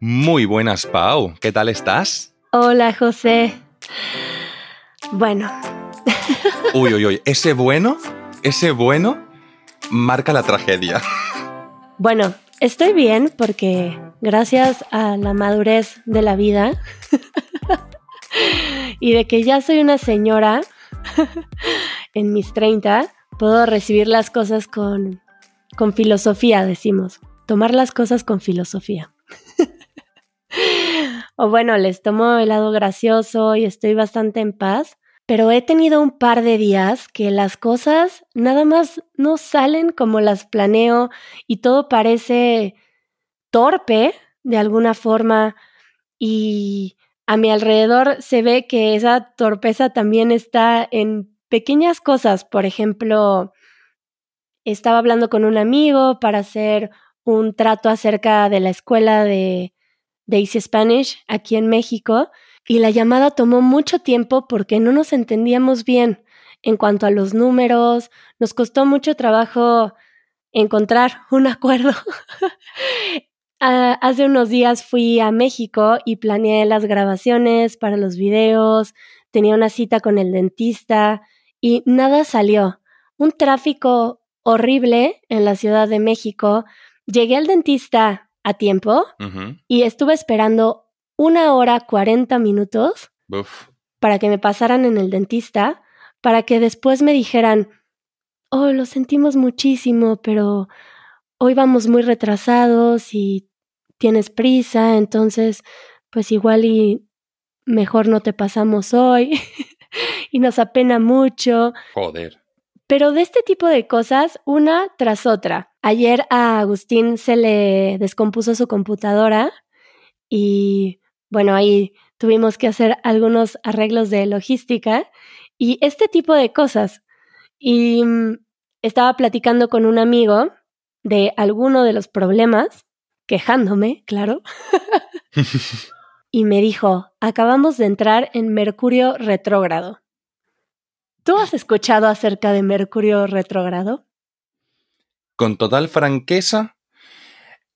Muy buenas, Pau. ¿Qué tal estás? Hola, José. Bueno. Uy, uy, uy. Ese bueno, ese bueno marca la tragedia. Bueno, estoy bien porque gracias a la madurez de la vida y de que ya soy una señora en mis 30, puedo recibir las cosas con, con filosofía, decimos. Tomar las cosas con filosofía. O bueno, les tomo el lado gracioso y estoy bastante en paz, pero he tenido un par de días que las cosas nada más no salen como las planeo y todo parece torpe de alguna forma y a mi alrededor se ve que esa torpeza también está en pequeñas cosas. Por ejemplo, estaba hablando con un amigo para hacer un trato acerca de la escuela de Daisy Spanish aquí en México y la llamada tomó mucho tiempo porque no nos entendíamos bien en cuanto a los números, nos costó mucho trabajo encontrar un acuerdo. Ah, hace unos días fui a México y planeé las grabaciones para los videos, tenía una cita con el dentista y nada salió. Un tráfico horrible en la Ciudad de México. Llegué al dentista a tiempo y estuve esperando una hora cuarenta minutos para que me pasaran en el dentista, para que después me dijeran, oh, lo sentimos muchísimo, pero hoy vamos muy retrasados y tienes prisa, entonces, pues igual y mejor no te pasamos hoy y nos apena mucho. Joder. Pero de este tipo de cosas, una tras otra. Ayer a Agustín se le descompuso su computadora y bueno, ahí tuvimos que hacer algunos arreglos de logística y este tipo de cosas. Y mm, estaba platicando con un amigo de alguno de los problemas, quejándome, claro. y me dijo, acabamos de entrar en Mercurio retrógrado. ¿Tú has escuchado acerca de Mercurio retrógrado? Con total franqueza,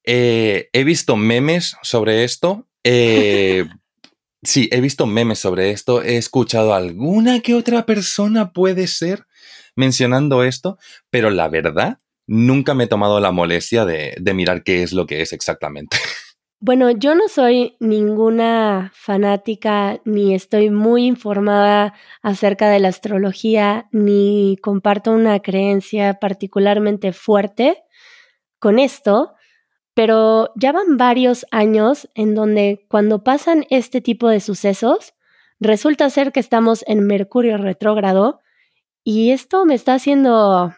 eh, he visto memes sobre esto. Eh, sí, he visto memes sobre esto. He escuchado a alguna que otra persona puede ser mencionando esto, pero la verdad, nunca me he tomado la molestia de mirar qué es lo que es exactamente. Bueno, yo no soy ninguna fanática ni estoy muy informada acerca de la astrología ni comparto una creencia particularmente fuerte con esto, pero ya van varios años en donde cuando pasan este tipo de sucesos, resulta ser que estamos en Mercurio retrógrado y esto me está haciendo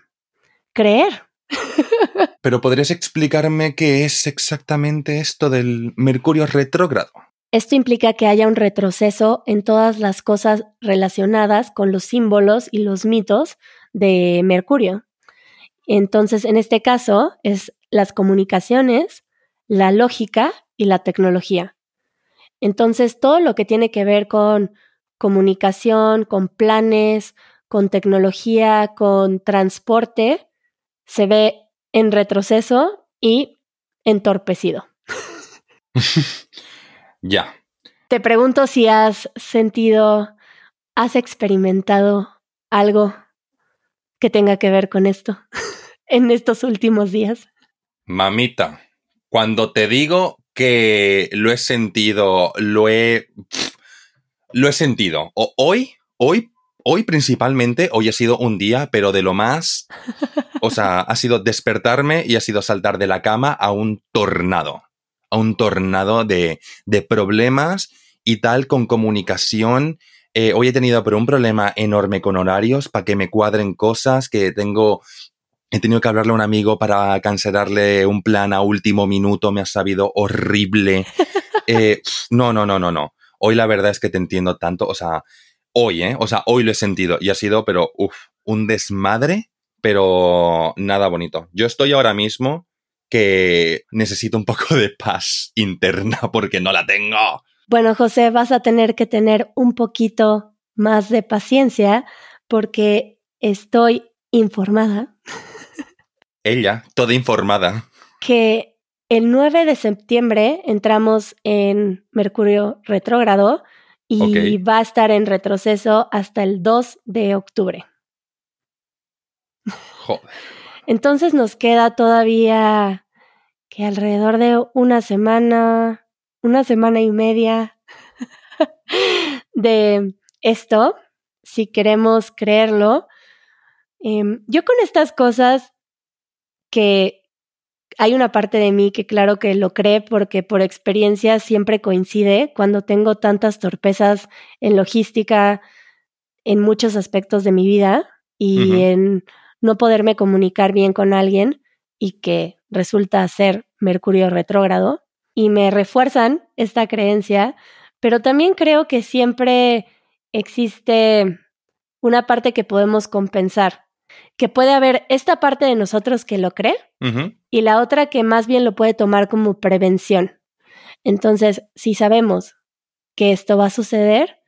creer pero ¿podrías explicarme qué es exactamente esto del Mercurio retrógrado? Esto implica que haya un retroceso en todas las cosas relacionadas con los símbolos y los mitos de Mercurio. Entonces, en este caso, es las comunicaciones, la lógica y la tecnología. Entonces, todo lo que tiene que ver con comunicación, con planes, con tecnología, con transporte, se ve en retroceso y entorpecido. ya. Te pregunto si has sentido, has experimentado algo que tenga que ver con esto en estos últimos días. Mamita, cuando te digo que lo he sentido, lo he... Lo he sentido. O hoy, hoy Hoy principalmente, hoy ha sido un día, pero de lo más, o sea, ha sido despertarme y ha sido saltar de la cama a un tornado, a un tornado de, de problemas y tal con comunicación. Eh, hoy he tenido pero un problema enorme con horarios para que me cuadren cosas que tengo He tenido que hablarle a un amigo para cancelarle un plan a último minuto, me ha sabido horrible. Eh, no, no, no, no, no. Hoy la verdad es que te entiendo tanto, o sea, hoy, ¿eh? O sea, hoy lo he sentido y ha sido, pero, uff, un desmadre, pero nada bonito. Yo estoy ahora mismo que necesito un poco de paz interna porque no la tengo. Bueno, José, vas a tener que tener un poquito más de paciencia porque estoy informada. Ella, toda informada. Que el 9 de septiembre entramos en Mercurio retrógrado y va a estar en retroceso hasta el 2 de octubre. Joder. Entonces nos queda todavía que alrededor de una semana, una semana y media de esto, si queremos creerlo. Em, yo con estas cosas que hay una parte de mí que claro que lo cree porque por experiencia siempre coincide cuando tengo tantas torpezas en logística en muchos aspectos de mi vida y en no poderme comunicar bien con alguien y que resulta ser Mercurio retrógrado y me refuerzan esta creencia, pero también creo que siempre existe una parte que podemos compensar, que puede haber esta parte de nosotros que lo cree y la otra que más bien lo puede tomar como prevención. Entonces, si sabemos que esto va a suceder,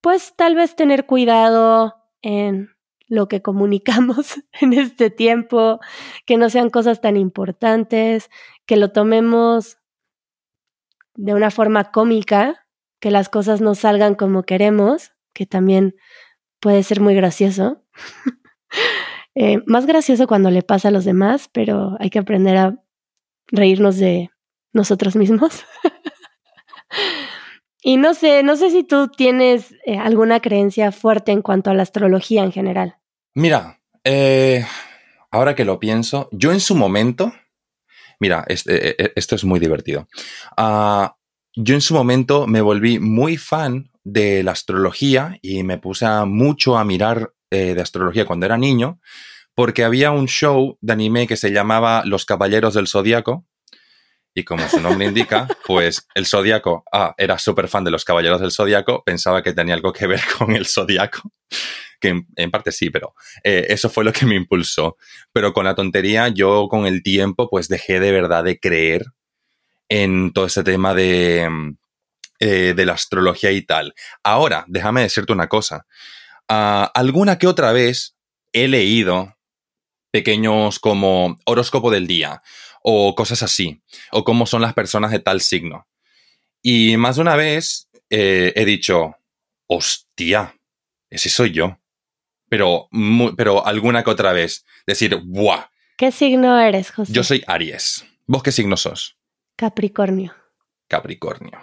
pues tal vez tener cuidado en lo que comunicamos en este tiempo, que no sean cosas tan importantes, que lo tomemos de una forma cómica, que las cosas no salgan como queremos, que también puede ser muy gracioso. Eh, más gracioso cuando le pasa a los demás, pero hay que aprender a reírnos de nosotros mismos. y no sé, no sé si tú tienes eh, alguna creencia fuerte en cuanto a la astrología en general. Mira, eh, ahora que lo pienso, yo en su momento, mira, este, esto es muy divertido. Ah, yo en su momento me volví muy fan de la astrología y me puse mucho a mirar de astrología cuando era niño, porque había un show de anime que se llamaba Los Caballeros del Zodíaco. Y como su nombre indica, pues el Zodíaco, ah, era súper fan de los Caballeros del Zodíaco, pensaba que tenía algo que ver con el Zodíaco que en, parte sí, pero eh, eso fue lo que me impulsó. Pero con la tontería, yo con el tiempo, pues dejé de verdad de creer en todo ese tema de, eh, de la astrología y tal. Ahora, déjame decirte una cosa. Ah, alguna que otra vez he leído pequeños como horóscopo del día o cosas así, o cómo son las personas de tal signo. Y más de una vez eh, he dicho, hostia, ese soy yo pero, pero alguna que otra vez. Decir, ¡buah! ¿Qué signo eres, José? Yo soy Aries. ¿Vos qué signo sos? Capricornio. Capricornio.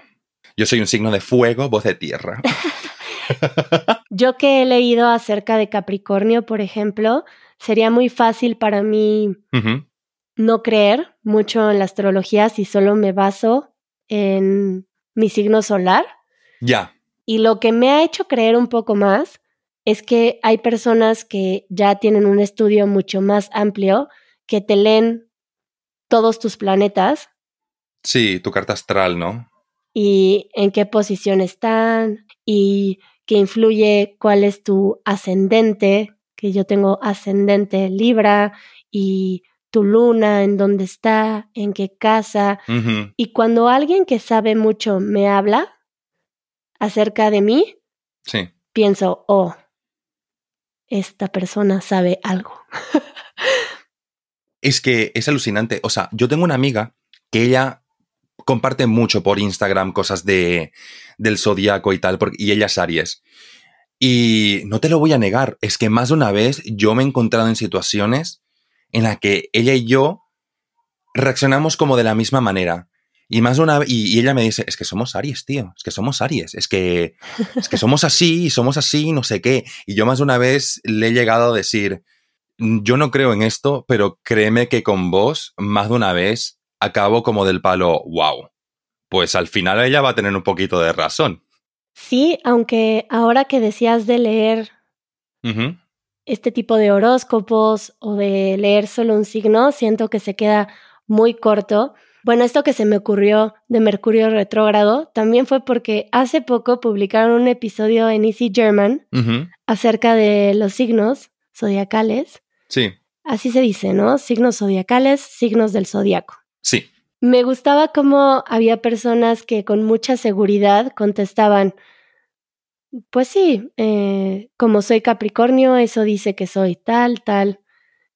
Yo soy un signo de fuego, vos de tierra. Yo que he leído acerca de Capricornio, por ejemplo, sería muy fácil para mí no creer mucho en la astrología si solo me baso en mi signo solar. Ya. Y lo que me ha hecho creer un poco más es que hay personas que ya tienen un estudio mucho más amplio que te leen todos tus planetas. Sí, tu carta astral, ¿no? Y en qué posición están y qué influye cuál es tu ascendente, que yo tengo ascendente Libra y tu luna, en dónde está, en qué casa. Y cuando alguien que sabe mucho me habla acerca de mí, sí. pienso, oh, esta persona sabe algo. es que es alucinante. O sea, yo tengo una amiga que ella comparte mucho por Instagram cosas de, del zodiaco y tal, y ella es Aries. Y no te lo voy a negar, es que más de una vez yo me he encontrado en situaciones en las que ella y yo reaccionamos como de la misma manera. Y más una y, ella me dice, es que somos Aries, tío, es que somos Aries, es que, es que somos así y somos así, no sé qué. Y yo más de una vez le he llegado a decir, yo no creo en esto, pero créeme que con vos, más de una vez, acabo como del palo, wow. Pues al final ella va a tener un poquito de razón. Sí, aunque ahora que decías de leer este tipo de horóscopos o de leer solo un signo, siento que se queda muy corto bueno, esto que se me ocurrió de Mercurio retrógrado también fue porque hace poco publicaron un episodio en Easy German acerca de los signos zodiacales. Sí. Así se dice, ¿no? Signos zodiacales, signos del zodiaco. Sí. Me gustaba cómo había personas que con mucha seguridad contestaban, pues sí, eh, como soy Capricornio, eso dice que soy tal, tal.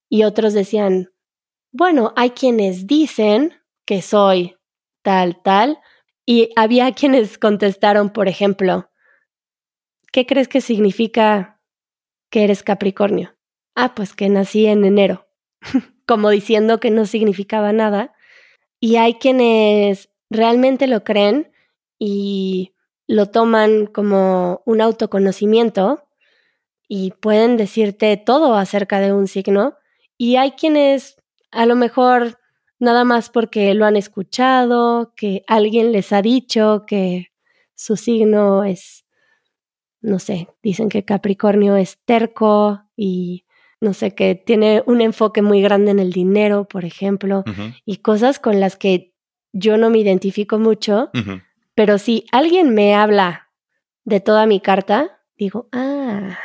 Y otros decían, bueno, hay quienes dicen, que soy tal, tal. Y había quienes contestaron, por ejemplo, ¿qué crees que significa que eres Capricornio? Ah, pues que nací en enero, como diciendo que no significaba nada. Y hay quienes realmente lo creen y lo toman como un autoconocimiento y pueden decirte todo acerca de un signo. Y hay quienes a lo mejor nada más porque lo han escuchado, que alguien les ha dicho que su signo es, no sé, dicen que Capricornio es terco y no sé, que tiene un enfoque muy grande en el dinero, por ejemplo, y cosas con las que yo no me identifico mucho, pero si alguien me habla de toda mi carta, digo, ah,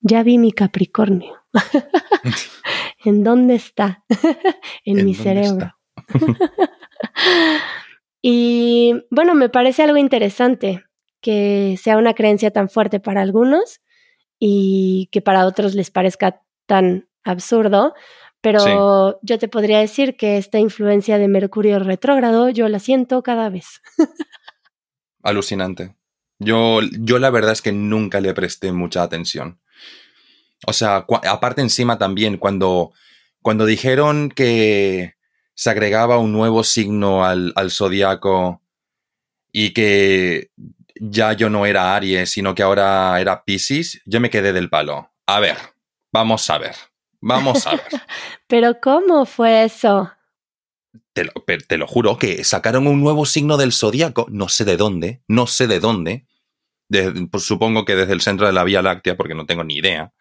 ya vi mi Capricornio. ¿En dónde está? en, mi cerebro. y bueno, me parece algo interesante que sea una creencia tan fuerte para algunos y que para otros les parezca tan absurdo, pero yo te podría decir que esta influencia de Mercurio retrógrado yo la siento cada vez. Alucinante. Yo, yo la verdad es que nunca le presté mucha atención. O sea, aparte encima también, cuando, cuando dijeron que se agregaba un nuevo signo al, al zodiaco y que ya yo no era Aries, sino que ahora era Pisces, yo me quedé del palo. A ver, vamos a ver, vamos a ver. Pero ¿cómo fue eso? Te lo, te lo, juro, que sacaron un nuevo signo del zodiaco, no sé de dónde, no sé de dónde, pues supongo que desde el centro de la Vía Láctea, porque no tengo ni idea,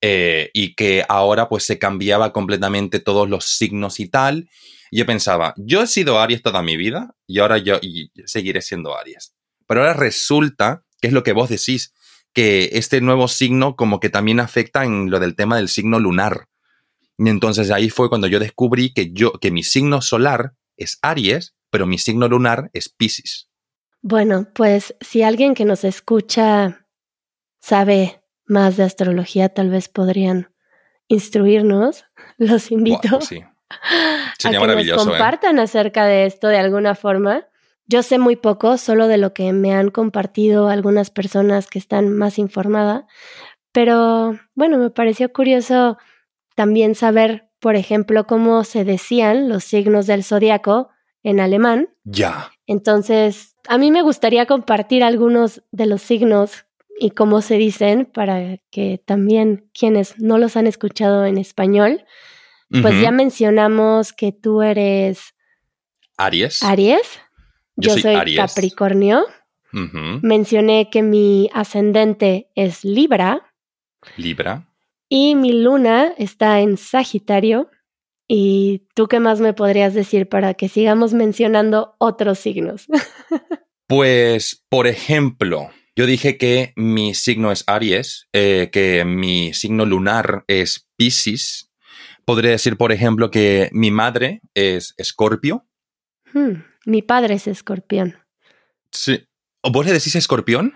eh, y que ahora pues se cambiaba completamente todos los signos y tal. Yo pensaba, yo he sido Aries toda mi vida y ahora yo seguiré siendo Aries. Pero ahora resulta, que es lo que vos decís, que este nuevo signo como que también afecta en lo del tema del signo lunar. Y entonces ahí fue cuando yo descubrí que yo, que mi signo solar es Aries, pero mi signo lunar es Pisces. Bueno, pues si alguien que nos escucha sabe más de astrología, tal vez podrían instruirnos. Los invito sí. a que nos ¿eh? compartan acerca de esto de alguna forma. Yo sé muy poco, solo de lo que me han compartido algunas personas que están más informadas, pero bueno, me pareció curioso también saber, por ejemplo, cómo se decían los signos del zodiaco en alemán. Ya. Entonces, a mí me gustaría compartir algunos de los signos y cómo se dicen para que también quienes no los han escuchado en español, pues ya mencionamos que tú eres Aries. Aries. Yo, soy, Capricornio. Mencioné que mi ascendente es Libra. Libra. Y mi luna está en Sagitario. ¿Y tú qué más me podrías decir para que sigamos mencionando otros signos? pues, por ejemplo, yo dije que mi signo es Aries, eh, que mi signo lunar es Pisces. Podría decir, por ejemplo, que mi madre es Escorpio. Hmm, mi padre es escorpión. Sí. ¿O vos le decís escorpión?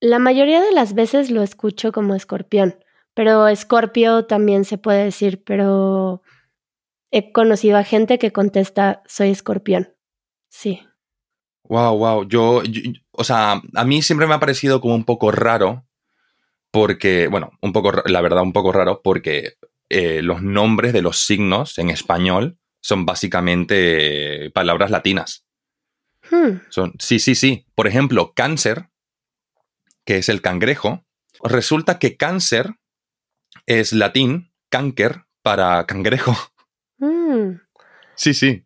La mayoría de las veces lo escucho como escorpión, pero escorpio también se puede decir, pero he conocido a gente que contesta soy escorpión. Sí. Wow, wow. Yo, o sea, a mí siempre me ha parecido como un poco raro, porque, bueno, un poco, la verdad, un poco raro, porque eh, los nombres de los signos en español son básicamente palabras latinas. Hmm. Son, sí, sí, sí. Por ejemplo, cáncer, que es el cangrejo, resulta que cáncer es latín, cáncer, para cangrejo. Hmm. Sí, sí.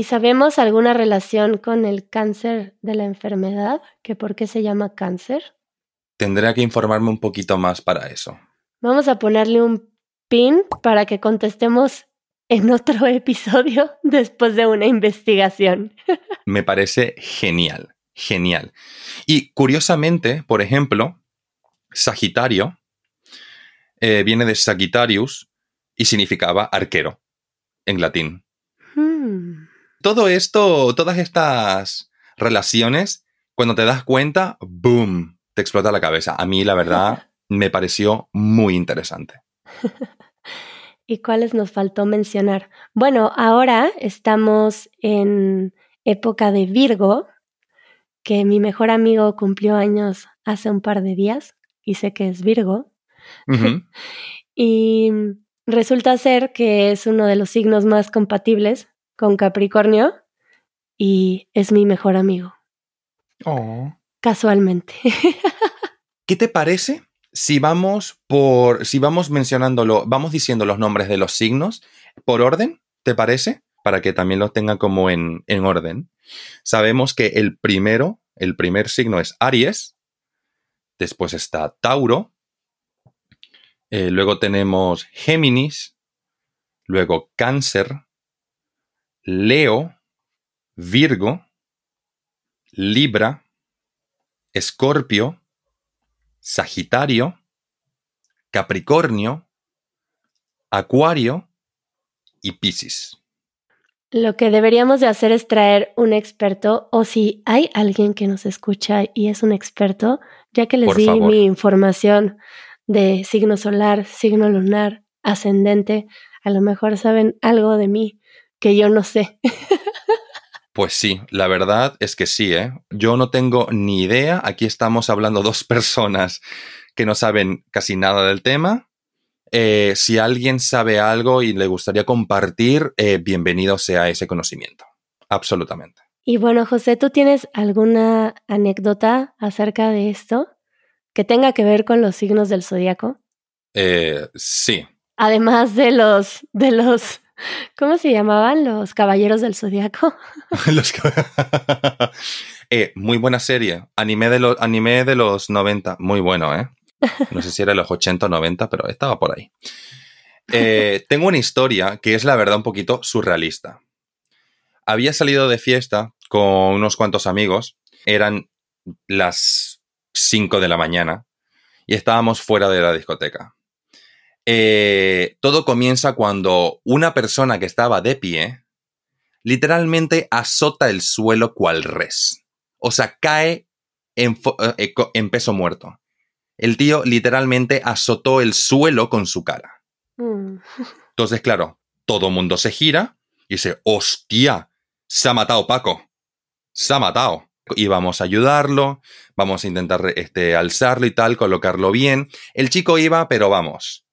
¿Y sabemos alguna relación con el cáncer de la enfermedad? ¿Que por qué se llama cáncer? Tendría que informarme un poquito más para eso. Vamos a ponerle un pin para que contestemos en otro episodio después de una investigación. Me parece genial, genial. Y curiosamente, por ejemplo, Sagitario eh, viene de Sagittarius y significaba arquero en latín. Hmm todo esto, todas estas relaciones, cuando te das cuenta, ¡boom! Te explota la cabeza. A mí, la verdad, me pareció muy interesante. ¿Y cuáles nos faltó mencionar? Bueno, ahora estamos en época de Virgo, que mi mejor amigo cumplió años hace un par de días y sé que es Virgo. y resulta ser que es uno de los signos más compatibles con Capricornio y es mi mejor amigo. Oh. Casualmente. ¿Qué te parece si vamos por. si vamos mencionándolo, vamos diciendo los nombres de los signos por orden? ¿Te parece? Para que también los tenga como en, en orden. Sabemos que el primero, el primer signo es Aries, después está Tauro, eh, luego tenemos Géminis, luego Cáncer, Leo, Virgo, Libra, Escorpio, Sagitario, Capricornio, Acuario y Piscis. Lo que deberíamos de hacer es traer un experto o si hay alguien que nos escucha y es un experto, ya que les di mi información de signo solar, signo lunar, ascendente, a lo mejor saben algo de mí que yo no sé. Pues sí, la verdad es que sí, ¿eh? Yo no tengo ni idea. Aquí estamos hablando dos personas que no saben casi nada del tema. Eh, si alguien sabe algo y le gustaría compartir, eh, bienvenido sea ese conocimiento. Absolutamente. Y bueno, José, ¿tú tienes alguna anécdota acerca de esto que tenga que ver con los signos del zodiaco? Eh, sí. Además de los, de los, ¿cómo se llamaban? Los caballeros del zodiaco. los eh, muy buena serie. Anime de, los, anime de los 90. Muy bueno, ¿eh? No sé si era los 80 o 90, pero estaba por ahí. Eh, tengo una historia que es la verdad un poquito surrealista. Había salido de fiesta con unos cuantos amigos. Eran las 5 de la mañana y estábamos fuera de la discoteca. Eh, todo comienza cuando una persona que estaba de pie literalmente azota el suelo cual res. O sea, cae en, eh, en peso muerto. El tío literalmente azotó el suelo con su cara. Mm. Entonces, claro, todo mundo se gira y dice, hostia, se ha matado Paco. Se ha matado y vamos a ayudarlo, vamos a intentar este, alzarlo y tal, colocarlo bien. El chico iba, pero vamos,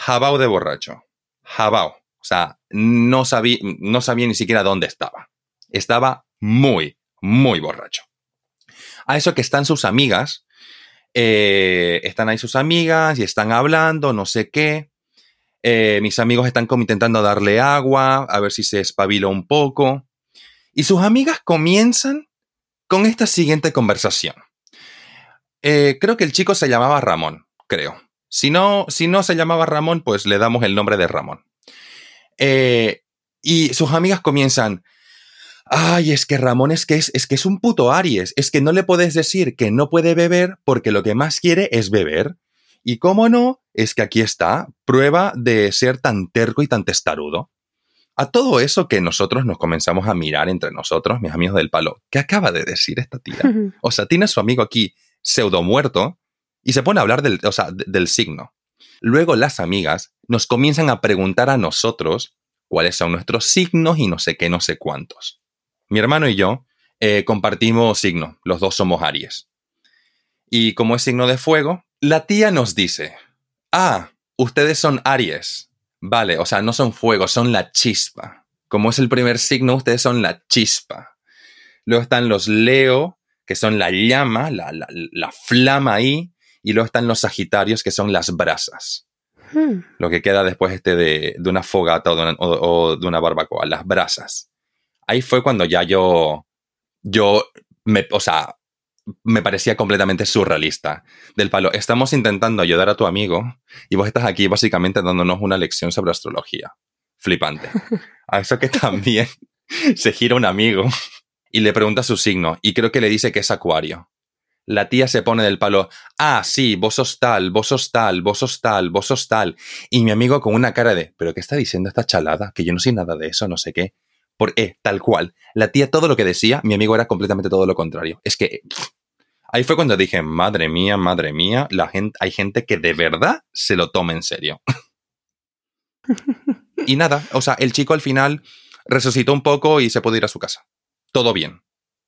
jabao de borracho, jabao. O sea, no sabía, no sabía ni siquiera dónde estaba. Estaba muy, muy borracho. A eso que están sus amigas, eh, están ahí sus amigas y están hablando, no sé qué. Eh, mis amigos están como intentando darle agua, a ver si se espabila un poco. Y sus amigas comienzan con esta siguiente conversación. Eh, creo que el chico se llamaba Ramón, creo. Si no, si no se llamaba Ramón, pues le damos el nombre de Ramón. Eh, y sus amigas comienzan, ay, es que Ramón es que es, es que es un puto Aries, es que no le puedes decir que no puede beber porque lo que más quiere es beber. Y cómo no, es que aquí está, prueba de ser tan terco y tan testarudo a todo eso que nosotros nos comenzamos a mirar entre nosotros, mis amigos del palo, ¿qué acaba de decir esta tía? O sea, tiene a su amigo aquí pseudo muerto y se pone a hablar del, del signo. Luego las amigas nos comienzan a preguntar a nosotros cuáles son nuestros signos y no sé qué, no sé cuántos. Mi hermano y yo eh, compartimos signo, los dos somos Aries. Y como es signo de fuego, la tía nos dice, ah, ustedes son Aries. Vale, o sea, no son fuego, son la chispa. Como es el primer signo, ustedes son la chispa. Luego están los Leo, que son la llama, la, la, flama ahí. Y luego están los Sagitarios, que son las brasas. Hmm. Lo que queda después este de, de una fogata o de una, o de una, barbacoa, las brasas. Ahí fue cuando ya yo, yo, me, o sea, me parecía completamente surrealista. Del palo, estamos intentando ayudar a tu amigo y vos estás aquí básicamente dándonos una lección sobre astrología. Flipante. A eso que también se gira un amigo y le pregunta su signo y creo que le dice que es acuario. La tía se pone del palo, ah, sí, vos sos tal, vos sos tal, vos sos tal, vos sos tal. Y mi amigo con una cara de, pero ¿qué está diciendo esta chalada? Que yo no sé nada de eso, no sé qué. Por E, tal cual. La tía todo lo que decía, mi amigo era completamente todo lo contrario. Es que ahí fue cuando dije, madre mía, madre mía, la gente, hay gente que de verdad se lo toma en serio. y nada, o sea, el chico al final resucitó un poco y se pudo ir a su casa. Todo bien.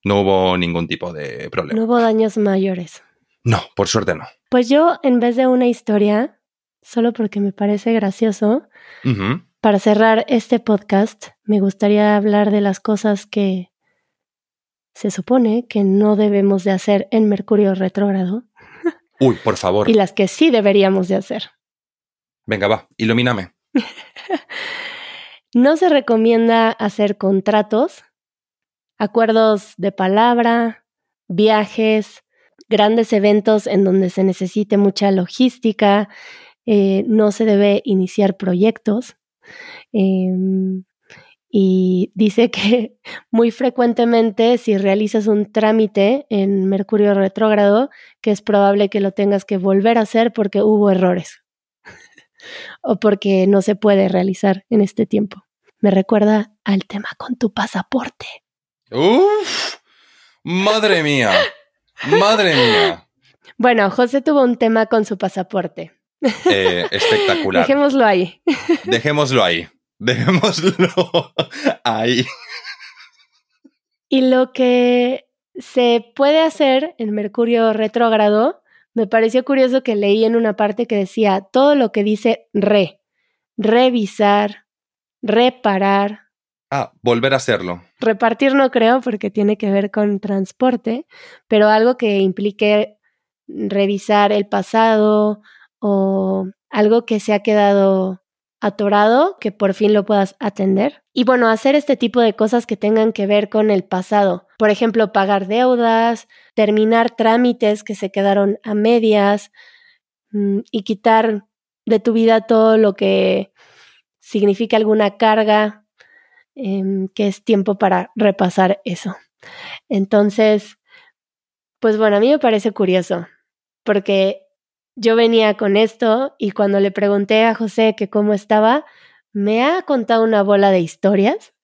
No hubo ningún tipo de problema. No hubo daños mayores. No, por suerte no. Pues yo, en vez de una historia, solo porque me parece gracioso, para cerrar este podcast, me gustaría hablar de las cosas que se supone que no debemos de hacer en Mercurio retrógrado Uy, por favor. y las que sí deberíamos de hacer. Venga, va, ilumíname. No se recomienda hacer contratos, acuerdos de palabra, viajes, grandes eventos en donde se necesite mucha logística, eh, no se debe iniciar proyectos. em, y dice que muy frecuentemente si realizas un trámite en Mercurio retrógrado, que es probable que lo tengas que volver a hacer porque hubo errores o porque no se puede realizar en este tiempo. Me recuerda al tema con tu pasaporte. Uf, madre mía, madre mía. Bueno, José tuvo un tema con su pasaporte. Eh, espectacular. Dejémoslo ahí. Dejémoslo ahí. Dejémoslo ahí. Y lo que se puede hacer en Mercurio retrógrado, me pareció curioso que leí en una parte que decía todo lo que dice re, revisar, reparar, Ah, volver a hacerlo. repartir no creo porque tiene que ver con transporte, pero algo que implique revisar el pasado o algo que se ha quedado atorado, que por fin lo puedas atender. Y bueno, hacer este tipo de cosas que tengan que ver con el pasado. Por ejemplo, pagar deudas, terminar trámites que se quedaron a medias mm, y quitar de tu vida todo lo que significa alguna carga, em, que es tiempo para repasar eso. Entonces, pues bueno, a mí me parece curioso, porque yo venía con esto y cuando le pregunté a José que cómo estaba, me ha contado una bola de historias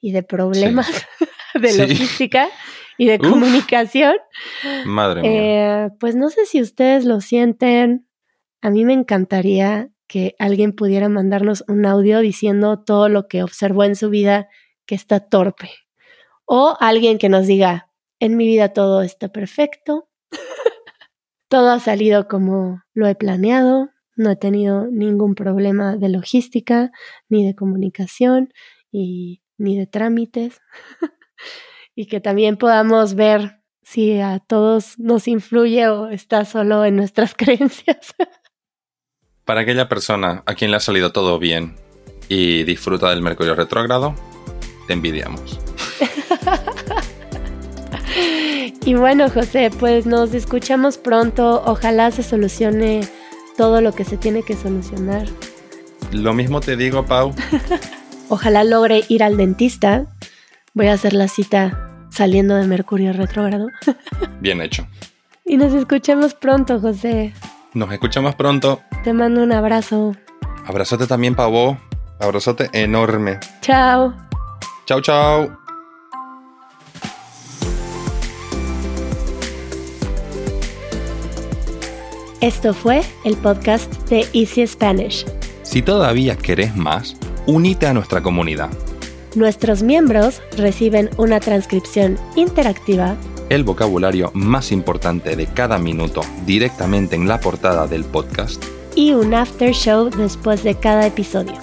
y de problemas de Sí. logística y de Uf. comunicación. Madre mía. Eh, pues no sé si ustedes lo sienten. A mí me encantaría que alguien pudiera mandarnos un audio diciendo todo lo que observó en su vida que está torpe. O alguien que nos diga, en mi vida todo está perfecto, todo ha salido como lo he planeado, no he tenido ningún problema de logística, ni de comunicación, y, ni de trámites. y que también podamos ver si a todos nos influye o está solo en nuestras creencias. Para aquella persona a quien le ha salido todo bien y disfruta del Mercurio retrógrado, te envidiamos. y bueno, José, pues nos escuchamos pronto. Ojalá se solucione todo lo que se tiene que solucionar. Lo mismo te digo, Pau. Ojalá logre ir al dentista. Voy a hacer la cita saliendo de Mercurio retrógrado. Bien hecho. Y nos escuchamos pronto, José. Nos escuchamos pronto. Te mando un abrazo. Abrazote también, Pavo. Abrazote enorme. Chao. Chao, chao. Esto fue el podcast de Easy Spanish. Si todavía querés más, unite a nuestra comunidad. Nuestros miembros reciben una transcripción interactiva El vocabulario más importante de cada minuto directamente en la portada del podcast. Y un after show después de cada episodio.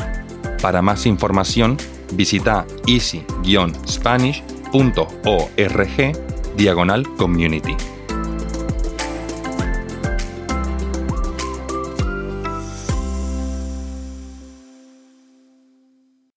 Para más información, visita easy-spanish.org diagonal community.